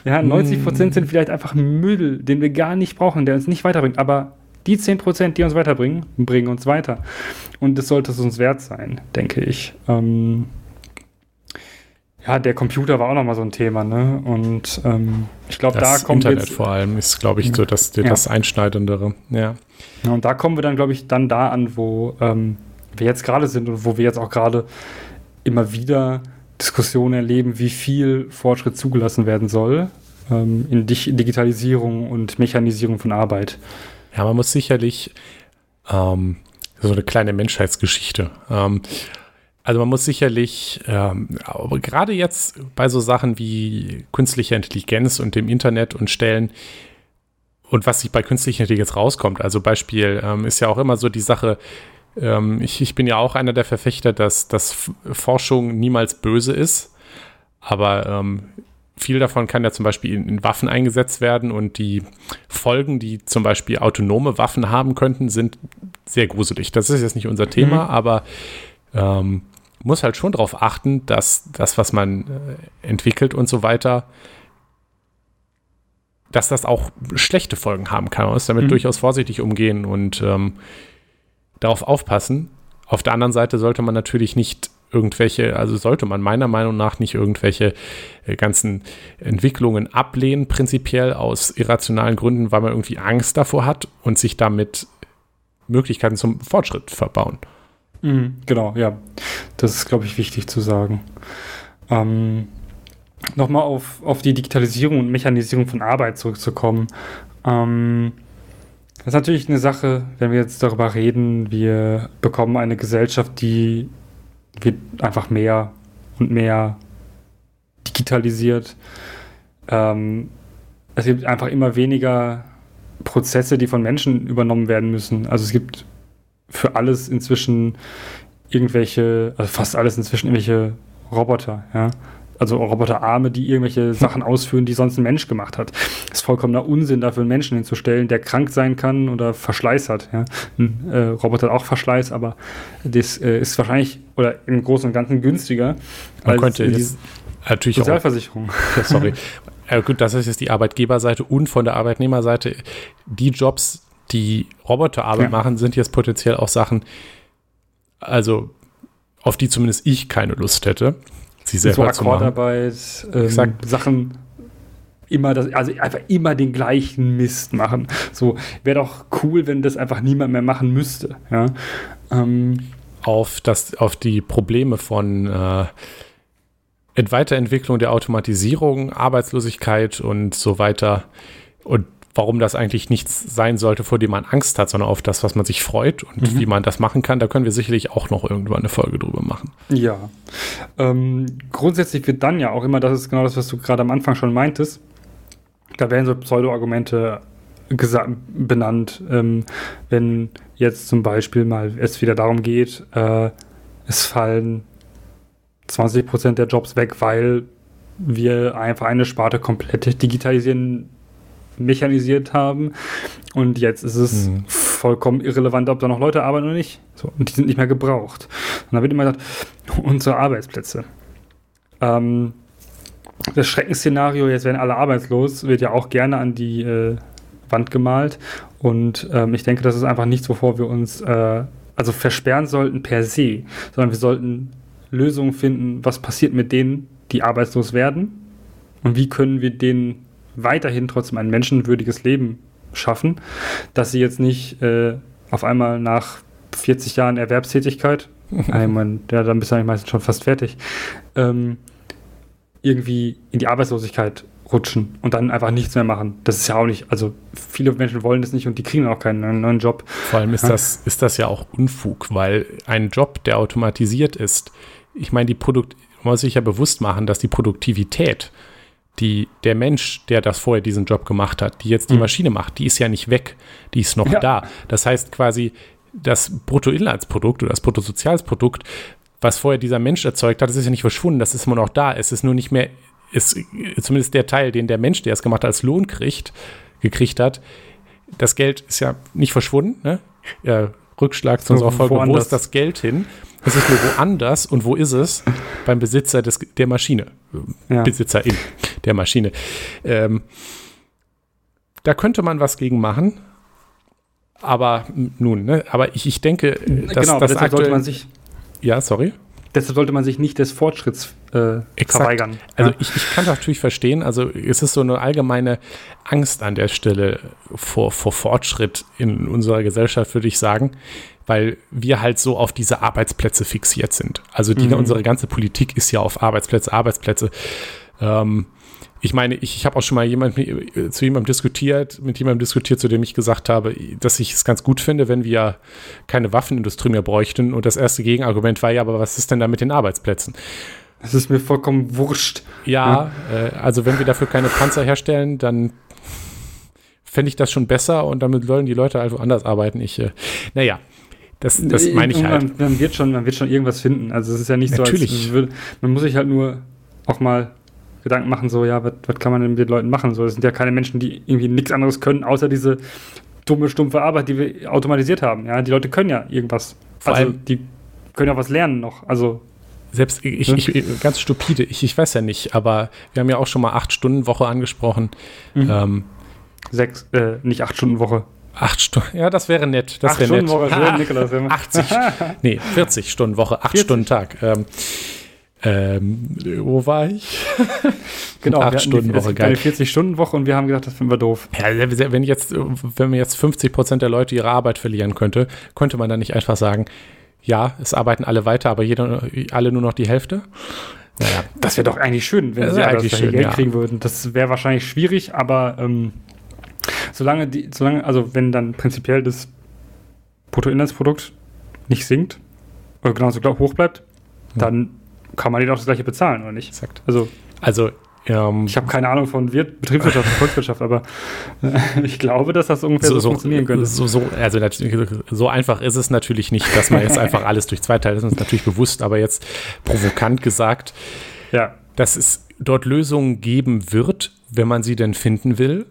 ja, 90 Prozent sind vielleicht einfach Müll, den wir gar nicht brauchen, der uns nicht weiterbringt. Aber die 10 Prozent, die uns weiterbringen, bringen uns weiter. Und das sollte es uns wert sein, denke ich. Ähm, ja, der Computer war auch nochmal so ein Thema, ne? Und ähm, ich glaube, da kommt Internet jetzt, vor allem ist, glaube ich, so das, das ja. Einschneidendere. Ja. ja. Und da kommen wir dann, glaube ich, dann da an, wo ähm, wir jetzt gerade sind und wo wir jetzt auch gerade immer wieder Diskussionen erleben, wie viel Fortschritt zugelassen werden soll ähm, in Digitalisierung und Mechanisierung von Arbeit. Ja, man muss sicherlich ähm, so eine kleine Menschheitsgeschichte. Ähm, also man muss sicherlich, ähm, gerade jetzt bei so Sachen wie künstlicher Intelligenz und dem Internet und Stellen und was sich bei künstlicher Intelligenz rauskommt. Also Beispiel ähm, ist ja auch immer so die Sache, ähm, ich, ich, bin ja auch einer der Verfechter, dass, dass Forschung niemals böse ist, aber ähm, viel davon kann ja zum Beispiel in, in, Waffen eingesetzt werden und die Folgen, die zum Beispiel autonome Waffen haben könnten, sind sehr gruselig. Das ist jetzt nicht unser Thema, mhm. aber ähm, muss halt schon darauf achten, dass das, was man äh, entwickelt und so weiter, dass das auch schlechte Folgen haben kann. Man muss damit mhm. durchaus vorsichtig umgehen und ähm, darauf aufpassen. Auf der anderen Seite sollte man natürlich nicht irgendwelche, also sollte man meiner Meinung nach nicht irgendwelche äh, ganzen Entwicklungen ablehnen, prinzipiell aus irrationalen Gründen, weil man irgendwie Angst davor hat und sich damit Möglichkeiten zum Fortschritt verbauen. Mhm, genau, ja. Das ist, glaube ich, wichtig zu sagen. Ähm, Nochmal auf, auf die Digitalisierung und Mechanisierung von Arbeit zurückzukommen. Ähm, das ist natürlich eine Sache, wenn wir jetzt darüber reden, wir bekommen eine Gesellschaft, die wird einfach mehr und mehr digitalisiert. Ähm, es gibt einfach immer weniger Prozesse, die von Menschen übernommen werden müssen. Also es gibt für alles inzwischen irgendwelche, also fast alles inzwischen irgendwelche Roboter, ja. Also Roboterarme, die irgendwelche Sachen ausführen, die sonst ein Mensch gemacht hat. Das ist vollkommener Unsinn, dafür einen Menschen hinzustellen, der krank sein kann oder Verschleiß hat. Ja. Ein äh, Roboter hat auch Verschleiß, aber das äh, ist wahrscheinlich oder im Großen und Ganzen günstiger. Man könnte die natürlich Sozialversicherung. Auch, ja, sorry. Ja, gut, das ist jetzt die Arbeitgeberseite und von der Arbeitnehmerseite. Die Jobs, die Roboterarbeit ja. machen, sind jetzt potenziell auch Sachen, also auf die zumindest ich keine Lust hätte, sie selber so. Akkordarbeit, ähm, Sachen immer das, also einfach immer den gleichen Mist machen. So wäre doch cool, wenn das einfach niemand mehr machen müsste. Ja. Ähm, auf, das, auf die Probleme von äh, Weiterentwicklung der Automatisierung, Arbeitslosigkeit und so weiter und warum das eigentlich nichts sein sollte, vor dem man Angst hat, sondern auf das, was man sich freut und mhm. wie man das machen kann. Da können wir sicherlich auch noch irgendwann eine Folge drüber machen. Ja. Ähm, grundsätzlich wird dann ja auch immer, das ist genau das, was du gerade am Anfang schon meintest, da werden so Pseudo-Argumente benannt, ähm, wenn jetzt zum Beispiel mal es wieder darum geht, äh, es fallen 20 Prozent der Jobs weg, weil wir einfach eine Sparte komplett digitalisieren mechanisiert haben. Und jetzt ist es mhm. vollkommen irrelevant, ob da noch Leute arbeiten oder nicht. So, und die sind nicht mehr gebraucht. Und da wird immer gesagt, unsere Arbeitsplätze. Ähm, das Schreckensszenario, jetzt werden alle arbeitslos, wird ja auch gerne an die äh, Wand gemalt. Und ähm, ich denke, das ist einfach nichts, wovor wir uns äh, also versperren sollten per se, sondern wir sollten Lösungen finden, was passiert mit denen, die arbeitslos werden und wie können wir denen weiterhin trotzdem ein menschenwürdiges Leben schaffen, dass sie jetzt nicht äh, auf einmal nach 40 Jahren Erwerbstätigkeit, meine, ja, dann bist du eigentlich meistens schon fast fertig, ähm, irgendwie in die Arbeitslosigkeit rutschen und dann einfach nichts mehr machen. Das ist ja auch nicht, also viele Menschen wollen das nicht und die kriegen auch keinen neuen Job. Vor allem ist, ja. das, ist das ja auch Unfug, weil ein Job, der automatisiert ist, ich meine, die Produkt, man muss sich ja bewusst machen, dass die Produktivität die, der Mensch, der das vorher diesen Job gemacht hat, die jetzt die mhm. Maschine macht, die ist ja nicht weg, die ist noch ja. da. Das heißt quasi, das Bruttoinlandsprodukt oder das Bruttosozialsprodukt, was vorher dieser Mensch erzeugt hat, das ist ja nicht verschwunden, das ist immer noch da. Es ist nur nicht mehr, ist zumindest der Teil, den der Mensch, der es gemacht hat, als Lohn kriegt, gekriegt hat. Das Geld ist ja nicht verschwunden, ne? Ja, Rückschlag zu unserer Folge, wo ist das Geld hin? Es ist nur woanders und wo ist es? Beim Besitzer des, der Maschine. Ja. Besitzerin der Maschine. Ähm, da könnte man was gegen machen. Aber nun, ne? aber ich, ich denke, dass genau, das aktuell, sollte man sich. Ja, sorry. Deshalb sollte man sich nicht des Fortschritts äh, verweigern. Also ja. ich, ich kann natürlich verstehen, also es ist so eine allgemeine Angst an der Stelle vor, vor Fortschritt in unserer Gesellschaft, würde ich sagen, weil wir halt so auf diese Arbeitsplätze fixiert sind. Also die, mhm. unsere ganze Politik ist ja auf Arbeitsplätze, Arbeitsplätze. Ähm, ich meine, ich, ich habe auch schon mal jemand, äh, zu jemandem diskutiert, mit jemandem diskutiert, zu dem ich gesagt habe, dass ich es ganz gut finde, wenn wir keine Waffenindustrie mehr bräuchten. Und das erste Gegenargument war ja, aber was ist denn da mit den Arbeitsplätzen? Das ist mir vollkommen wurscht. Ja, ja. Äh, also wenn wir dafür keine Panzer herstellen, dann fände ich das schon besser und damit sollen die Leute also anders arbeiten. Ich, äh, naja. Das, das meine ich halt. Man, wird schon, man wird schon irgendwas finden. Also es ist ja nicht Natürlich. so, als man muss sich halt nur auch mal Gedanken machen, so, ja, was, kann man denn mit den Leuten machen? So, das sind ja keine Menschen, die irgendwie nichts anderes können, außer diese dumme, stumpfe Arbeit, die wir automatisiert haben. Ja, die Leute können ja irgendwas. Vor also, die können ja was lernen noch. Also, selbst ich, ich, ganz stupide, ich, ich weiß ja nicht, aber wir haben ja auch schon mal acht Stunden Woche angesprochen. Mhm. Ähm, Sechs, äh, nicht acht Stunden Woche. Acht Stunden, ja, das wäre nett. Das wäre nett. Woche, ha, Nikolaus, 80, nee, 40 Stunden Woche, acht 40. Stunden Tag. Ähm, ähm, wo war ich? genau, acht Stunden Woche, geil. 40 Stunden Woche und wir haben gedacht, das finden wir doof. Ja, wenn jetzt, wenn man jetzt 50 Prozent der Leute ihre Arbeit verlieren könnte, könnte man dann nicht einfach sagen, ja, es arbeiten alle weiter, aber jeder, alle nur noch die Hälfte? Naja, das wäre doch eigentlich schön, wenn sie eigentlich schön, Geld ja. kriegen würden. Das wäre wahrscheinlich schwierig, aber ähm, solange die, solange, also wenn dann prinzipiell das Bruttoinlandsprodukt nicht sinkt oder genauso hoch bleibt, dann kann man denen auch das gleiche bezahlen, oder nicht? Exakt. Also, also ähm, ich habe keine Ahnung von Wirt Betriebswirtschaft und Volkswirtschaft, aber äh, ich glaube, dass das ungefähr so, so funktionieren könnte. So, so, also so einfach ist es natürlich nicht, dass man jetzt einfach alles durch zwei teilt. Das ist uns natürlich bewusst, aber jetzt provokant gesagt, ja. dass es dort Lösungen geben wird, wenn man sie denn finden will,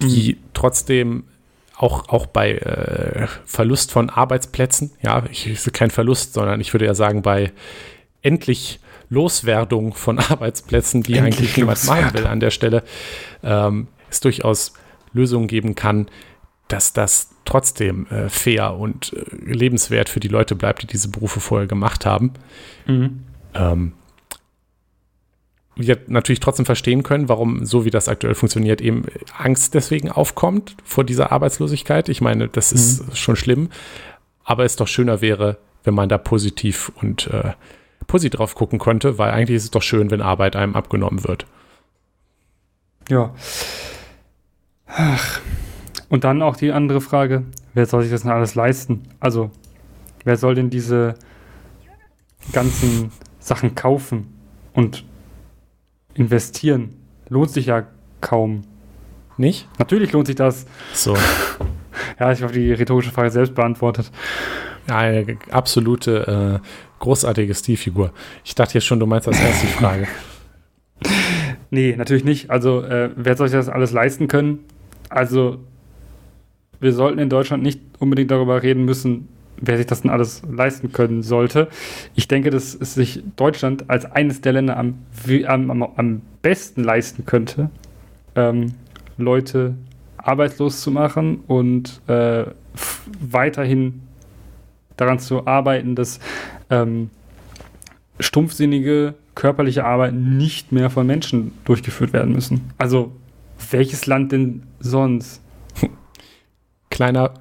die mhm. trotzdem auch, auch bei äh, Verlust von Arbeitsplätzen, ja, ich, ich kein Verlust, sondern ich würde ja sagen, bei endlich Loswerdung von Arbeitsplätzen, die endlich eigentlich niemand machen will an der Stelle, ähm, es durchaus Lösungen geben kann, dass das trotzdem äh, fair und äh, lebenswert für die Leute bleibt, die diese Berufe vorher gemacht haben. Mhm. Ähm, wir natürlich trotzdem verstehen können, warum, so wie das aktuell funktioniert, eben Angst deswegen aufkommt vor dieser Arbeitslosigkeit. Ich meine, das mhm. ist schon schlimm, aber es doch schöner wäre, wenn man da positiv und äh, positiv drauf gucken könnte, weil eigentlich ist es doch schön, wenn Arbeit einem abgenommen wird. Ja. Ach. Und dann auch die andere Frage, wer soll sich das denn alles leisten? Also, wer soll denn diese ganzen Sachen kaufen und investieren? Lohnt sich ja kaum. Nicht? Natürlich lohnt sich das. So. ja, ich habe die rhetorische Frage selbst beantwortet. Eine absolute äh, großartige Stilfigur. Ich dachte jetzt schon, du meinst als erste Frage. Nee, natürlich nicht. Also, äh, wer soll sich das alles leisten können? Also, wir sollten in Deutschland nicht unbedingt darüber reden müssen, wer sich das denn alles leisten können sollte. Ich denke, dass es sich Deutschland als eines der Länder am, am, am besten leisten könnte, ähm, Leute arbeitslos zu machen und äh, weiterhin daran zu arbeiten, dass ähm, stumpfsinnige körperliche Arbeiten nicht mehr von Menschen durchgeführt werden müssen. Also welches Land denn sonst? Kleiner,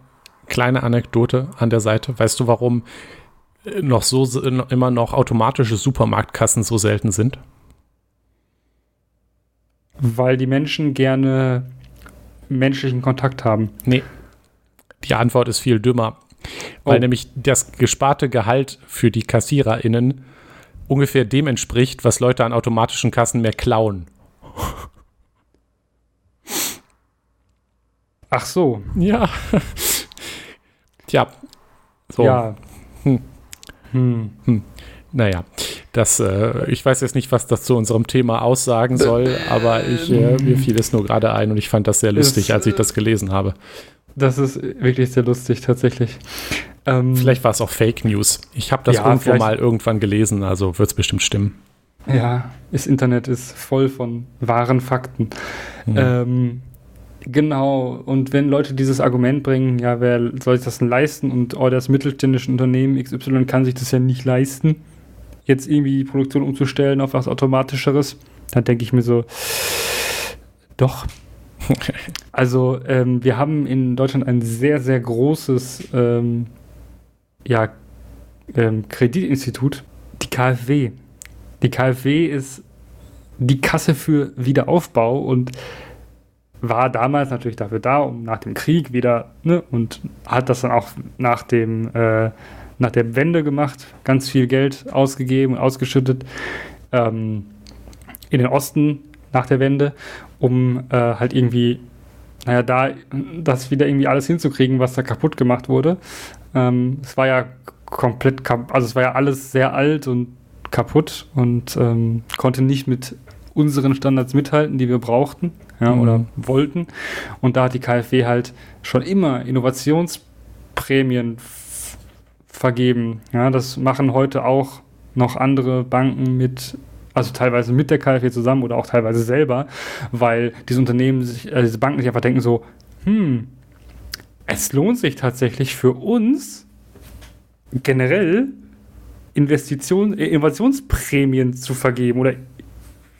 kleine Anekdote an der Seite. Weißt du, warum noch so immer noch automatische Supermarktkassen so selten sind? Weil die Menschen gerne menschlichen Kontakt haben. Nee. Die Antwort ist viel dümmer. Weil oh. nämlich das gesparte Gehalt für die KassiererInnen ungefähr dem entspricht, was Leute an automatischen Kassen mehr klauen. Ach so. Ja. Tja. So. Ja. Hm. Hm. Hm. Naja, das, äh, ich weiß jetzt nicht, was das zu unserem Thema aussagen soll, aber ich, äh, mir fiel es nur gerade ein und ich fand das sehr lustig, als ich das gelesen habe. Das ist wirklich sehr lustig, tatsächlich. Ähm, vielleicht war es auch Fake News. Ich habe das ja, irgendwo mal irgendwann gelesen, also wird es bestimmt stimmen. Ja, das Internet ist voll von wahren Fakten. Mhm. Ähm, genau, und wenn Leute dieses Argument bringen, ja, wer soll sich das denn leisten? Und oh, das mittelständische Unternehmen XY kann sich das ja nicht leisten, jetzt irgendwie die Produktion umzustellen auf was Automatischeres, dann denke ich mir so, doch. also, ähm, wir haben in Deutschland ein sehr, sehr großes ähm, ja, ähm, Kreditinstitut, die KfW. Die KfW ist die Kasse für Wiederaufbau und war damals natürlich dafür da, um nach dem Krieg wieder, ne, und hat das dann auch nach dem, äh, nach der Wende gemacht, ganz viel Geld ausgegeben und ausgeschüttet ähm, in den Osten nach der Wende, um äh, halt irgendwie, naja, da das wieder irgendwie alles hinzukriegen, was da kaputt gemacht wurde. Ähm, es war ja komplett, also es war ja alles sehr alt und kaputt und ähm, konnte nicht mit unseren Standards mithalten, die wir brauchten ja, mhm. oder wollten. Und da hat die KfW halt schon immer Innovationsprämien vergeben. Ja, das machen heute auch noch andere Banken mit also teilweise mit der KfW zusammen oder auch teilweise selber, weil diese Unternehmen sich, äh, diese Banken sich einfach denken so, hm, es lohnt sich tatsächlich für uns generell Investition, äh, Innovationsprämien zu vergeben oder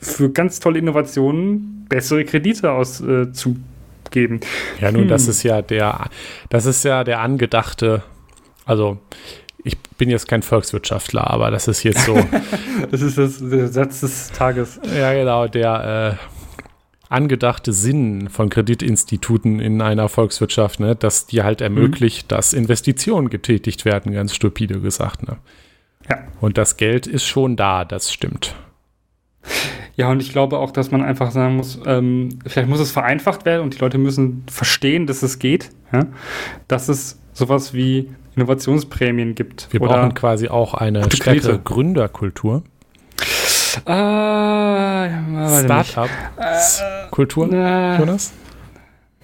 für ganz tolle Innovationen bessere Kredite auszugeben. Äh, ja, nun, hm. das ist ja der, das ist ja der angedachte, also ich bin jetzt kein Volkswirtschaftler, aber das ist jetzt so. das ist das, der Satz des Tages. Ja, genau, der äh, angedachte Sinn von Kreditinstituten in einer Volkswirtschaft, ne, dass die halt ermöglicht, mhm. dass Investitionen getätigt werden, ganz stupide gesagt. Ne? Ja. Und das Geld ist schon da, das stimmt. Ja, und ich glaube auch, dass man einfach sagen muss, ähm, vielleicht muss es vereinfacht werden und die Leute müssen verstehen, dass es geht, ja? dass es sowas wie Innovationsprämien gibt. Wir brauchen quasi auch eine stärkere Gründerkultur. Ah, Startup-Kultur, äh, Jonas?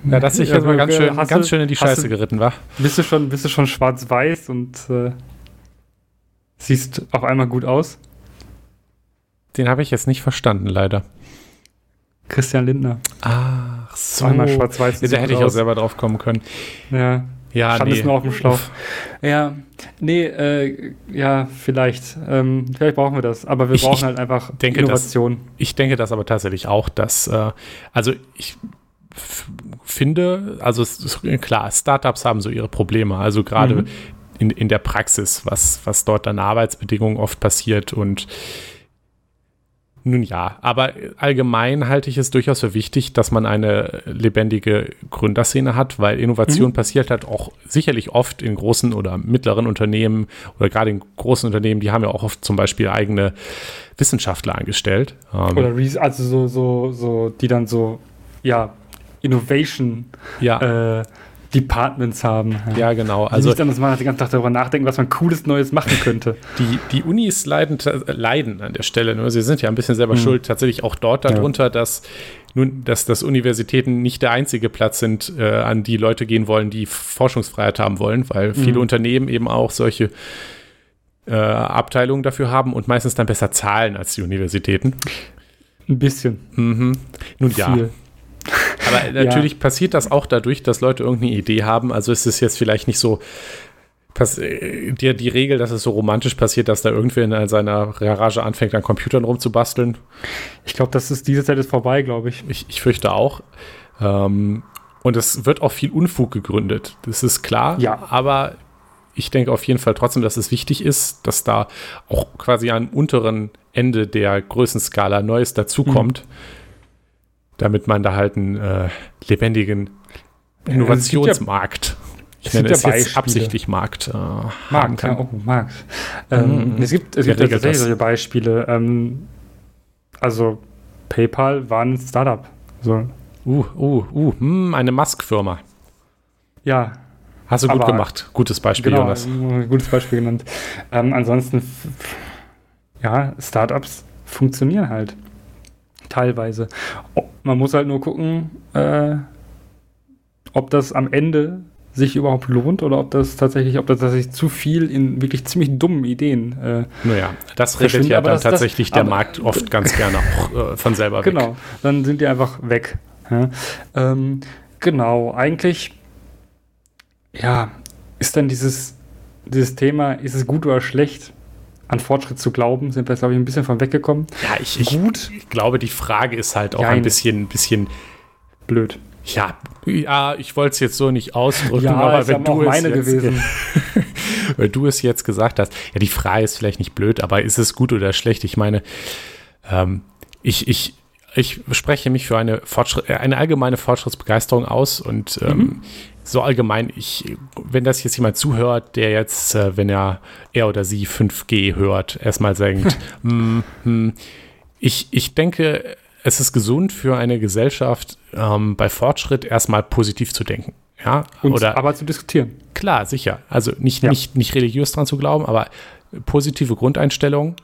Ja, dass ich jetzt mal ganz schön, ganz schön in die Scheiße du, geritten war. Bist du schon, bist du schon schwarz-weiß und äh, Siehst auf einmal gut aus. Den habe ich jetzt nicht verstanden, leider. Christian Lindner. Ach so. Einmal schwarz-weiß. Ja, da hätte ich auch selber drauf kommen können. Ja. Ja, Stand nee. ist nur auf dem Schlauch. Ja, nee, äh, ja, vielleicht. Ähm, vielleicht brauchen wir das. Aber wir ich, brauchen halt einfach denke, Innovation. Das, ich denke das aber tatsächlich auch, dass, äh, also ich finde, also es ist klar, Startups haben so ihre Probleme. Also gerade mhm in, in der Praxis, was, was dort an Arbeitsbedingungen oft passiert und nun ja, aber allgemein halte ich es durchaus für wichtig, dass man eine lebendige Gründerszene hat, weil Innovation mhm. passiert halt auch sicherlich oft in großen oder mittleren Unternehmen oder gerade in großen Unternehmen, die haben ja auch oft zum Beispiel eigene Wissenschaftler angestellt. Ähm, oder also so, so, so, die dann so, ja, Innovation ja. Äh, Departments haben. Ja, ja genau. Also nicht anders man den ganzen Tag darüber nachdenken, was man cooles Neues machen könnte. Die, die Unis leiden, leiden an der Stelle. Nur sie sind ja ein bisschen selber mhm. schuld, tatsächlich auch dort darunter, ja. dass nun, dass, dass Universitäten nicht der einzige Platz sind, äh, an die Leute gehen wollen, die Forschungsfreiheit haben wollen, weil mhm. viele Unternehmen eben auch solche äh, Abteilungen dafür haben und meistens dann besser zahlen als die Universitäten. Ein bisschen. Mhm. Nun Viel. ja. Aber natürlich ja. passiert das auch dadurch, dass Leute irgendeine Idee haben. Also ist es jetzt vielleicht nicht so die, die Regel, dass es so romantisch passiert, dass da irgendwer in seiner Garage anfängt, an Computern rumzubasteln. Ich glaube, das ist diese Zeit ist vorbei, glaube ich. ich. Ich fürchte auch. Ähm, und es wird auch viel Unfug gegründet. Das ist klar. Ja. Aber ich denke auf jeden Fall trotzdem, dass es wichtig ist, dass da auch quasi am unteren Ende der Größenskala Neues dazukommt. Mhm damit man da halt einen äh, lebendigen Innovationsmarkt, ich nenne es ja jetzt absichtlich Markt, äh, Markt, kann. Ja, oh, Markt. Ähm, mhm. Es gibt, es gibt ja tatsächlich solche Beispiele. Ähm, also PayPal war ein Startup. So. Uh, uh, uh, hm, eine Musk-Firma. Ja. Hast du gut gemacht. Gutes Beispiel, genau, Jonas. Gutes Beispiel genannt. Ähm, ansonsten, ja, Startups funktionieren halt teilweise. Man muss halt nur gucken, äh, ob das am Ende sich überhaupt lohnt oder ob das tatsächlich, ob das tatsächlich zu viel in wirklich ziemlich dummen Ideen. Äh, naja, das redet ja dann das, tatsächlich das, der Markt oft ganz gerne auch äh, von selber weg. Genau, dann sind die einfach weg. Ja. Ähm, genau, eigentlich, ja, ist dann dieses, dieses Thema, ist es gut oder schlecht? An Fortschritt zu glauben, sind wir, glaube ich, ein bisschen von weggekommen. Ja, ich, ich, Gut. ich glaube, die Frage ist halt auch ja, ein bisschen, bisschen blöd. Ja, ja, ich wollte es jetzt so nicht ausdrücken, ja, aber wenn du, es jetzt, wenn du es jetzt gesagt hast, ja, die Frage ist vielleicht nicht blöd, aber ist es gut oder schlecht? Ich meine, ähm, ich, ich, ich spreche mich für eine, Fortschritt, äh, eine allgemeine Fortschrittsbegeisterung aus und ähm, mhm. So allgemein, ich, wenn das jetzt jemand zuhört, der jetzt, äh, wenn er er oder sie 5G hört, erstmal denkt, mm, mm, ich, ich denke, es ist gesund für eine Gesellschaft, ähm, bei Fortschritt erstmal positiv zu denken. Ja, Und oder aber zu diskutieren. Klar, sicher. Also nicht, ja. nicht, nicht religiös dran zu glauben, aber positive Grundeinstellung,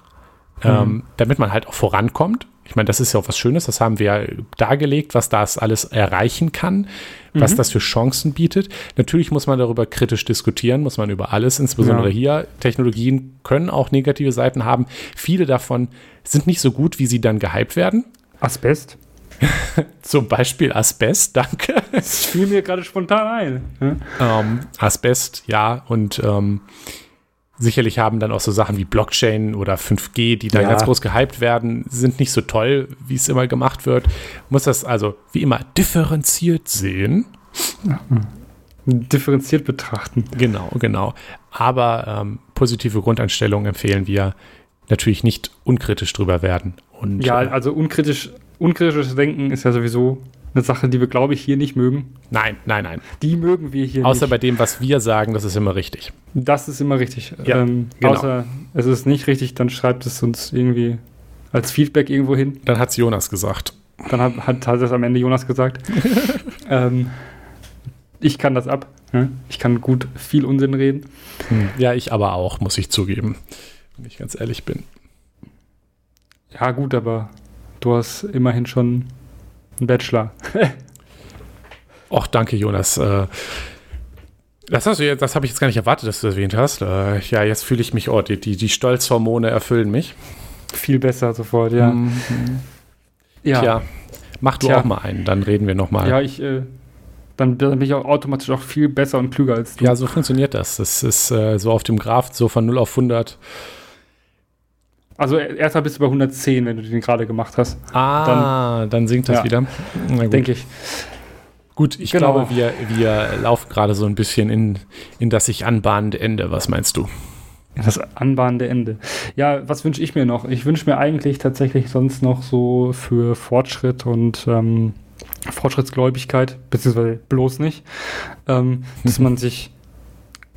mhm. ähm, damit man halt auch vorankommt. Ich meine, das ist ja auch was Schönes, das haben wir ja dargelegt, was das alles erreichen kann, was mhm. das für Chancen bietet. Natürlich muss man darüber kritisch diskutieren, muss man über alles, insbesondere ja. hier. Technologien können auch negative Seiten haben. Viele davon sind nicht so gut, wie sie dann gehypt werden. Asbest? Zum Beispiel Asbest, danke. Das fiel mir gerade spontan ein. Hm? Ähm, Asbest, ja, und ähm, sicherlich haben dann auch so Sachen wie Blockchain oder 5G, die da ja. ganz groß gehypt werden, sind nicht so toll, wie es immer gemacht wird. Muss das also wie immer differenziert sehen. Ja. Differenziert betrachten. Genau, genau. Aber ähm, positive Grundeinstellungen empfehlen wir natürlich nicht unkritisch drüber werden. Und, ja, äh, also unkritisch, unkritisches Denken ist ja sowieso eine Sache, die wir, glaube ich, hier nicht mögen. Nein, nein, nein. Die mögen wir hier Außer nicht. bei dem, was wir sagen, das ist immer richtig. Das ist immer richtig. Ja, ähm, genau. Außer es ist nicht richtig, dann schreibt es uns irgendwie als Feedback irgendwo hin. Dann hat es Jonas gesagt. Dann hat, hat, hat es am Ende Jonas gesagt. ähm, ich kann das ab. Ne? Ich kann gut viel Unsinn reden. Hm. Ja, ich aber auch, muss ich zugeben. Wenn ich ganz ehrlich bin. Ja, gut, aber du hast immerhin schon einen Bachelor. Och, danke, Jonas. Äh, das, hast du jetzt, das habe ich jetzt gar nicht erwartet, dass du das erwähnt hast. Äh, ja, jetzt fühle ich mich, oh, die, die, die Stolzhormone erfüllen mich. Viel besser sofort, ja. Mhm. Ja. Tja, mach du Tja. auch mal einen, dann reden wir noch mal. Ja, ich, äh, dann, bin ich auch automatisch auch viel besser und klüger als du. Ja, so funktioniert das. Das ist äh, so auf dem Graph, so von 0 auf 100 also erstmal bist du bei 110, wenn du den gerade gemacht hast. Ah, dann, dann sinkt das ja, wieder. Denke ich. Gut, ich genau. glaube, wir, wir laufen gerade so ein bisschen in, in das sich anbahnende Ende. Was meinst du? Das anbahnende Ende. Ja, was wünsche ich mir noch? Ich wünsche mir eigentlich tatsächlich sonst noch so für Fortschritt und ähm, Fortschrittsgläubigkeit, beziehungsweise bloß nicht, ähm, dass man sich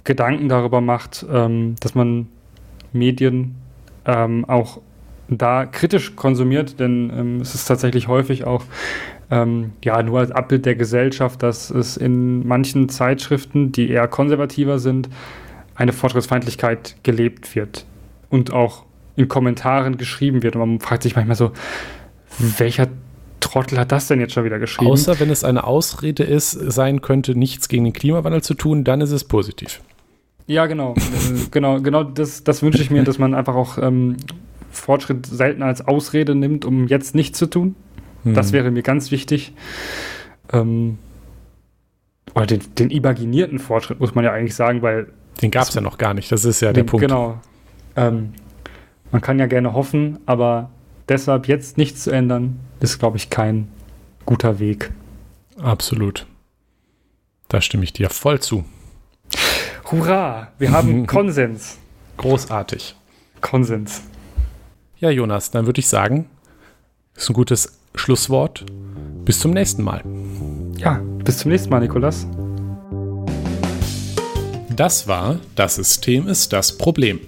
Gedanken darüber macht, ähm, dass man Medien ähm, auch da kritisch konsumiert, denn ähm, es ist tatsächlich häufig auch ähm, ja nur als Abbild der Gesellschaft, dass es in manchen Zeitschriften, die eher konservativer sind, eine Fortschrittsfeindlichkeit gelebt wird und auch in Kommentaren geschrieben wird. Und man fragt sich manchmal so, welcher Trottel hat das denn jetzt schon wieder geschrieben? Außer wenn es eine Ausrede ist, sein könnte, nichts gegen den Klimawandel zu tun, dann ist es positiv. Ja, genau. Äh, genau, genau das, das wünsche ich mir, dass man einfach auch ähm, Fortschritt selten als Ausrede nimmt, um jetzt nichts zu tun. Hm. Das wäre mir ganz wichtig. Ähm, oder den, den, imaginierten Fortschritt, muss man ja eigentlich sagen, weil. Den gab es ja noch gar nicht, das ist ja der Punkt. Genau. Ähm, man kann ja gerne hoffen, aber deshalb jetzt nichts zu ändern, ist, glaube ich, kein guter Weg. Absolut. Da stimme ich dir voll zu. Hurra, wir haben Konsens. Großartig. Konsens. Ja, Jonas, dann würde ich sagen, ist ein gutes Schlusswort. Bis zum nächsten Mal. Ja, bis zum nächsten Mal, Nikolas. Das war Das System ist das Problem.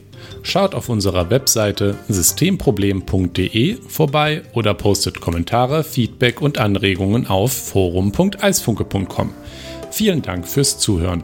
Schaut auf unserer Webseite systemproblem.de vorbei oder postet Kommentare, Feedback und Anregungen auf forum.eisfunke.com. Vielen Dank fürs Zuhören.